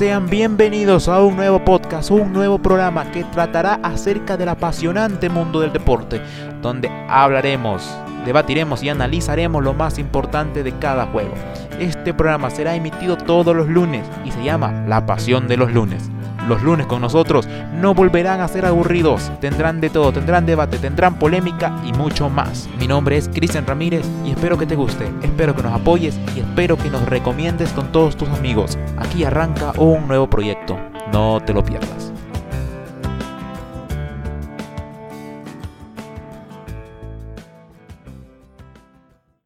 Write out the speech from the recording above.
sean bienvenidos a un nuevo podcast, un nuevo programa que tratará acerca del apasionante mundo del deporte, donde hablaremos, debatiremos y analizaremos lo más importante de cada juego. Este programa será emitido todos los lunes y se llama La Pasión de los Lunes. Los lunes con nosotros no volverán a ser aburridos, tendrán de todo, tendrán debate, tendrán polémica y mucho más. Mi nombre es Cristian Ramírez y espero que te guste, espero que nos apoyes y espero que nos recomiendes con todos tus amigos. Aquí arranca un nuevo proyecto, no te lo pierdas.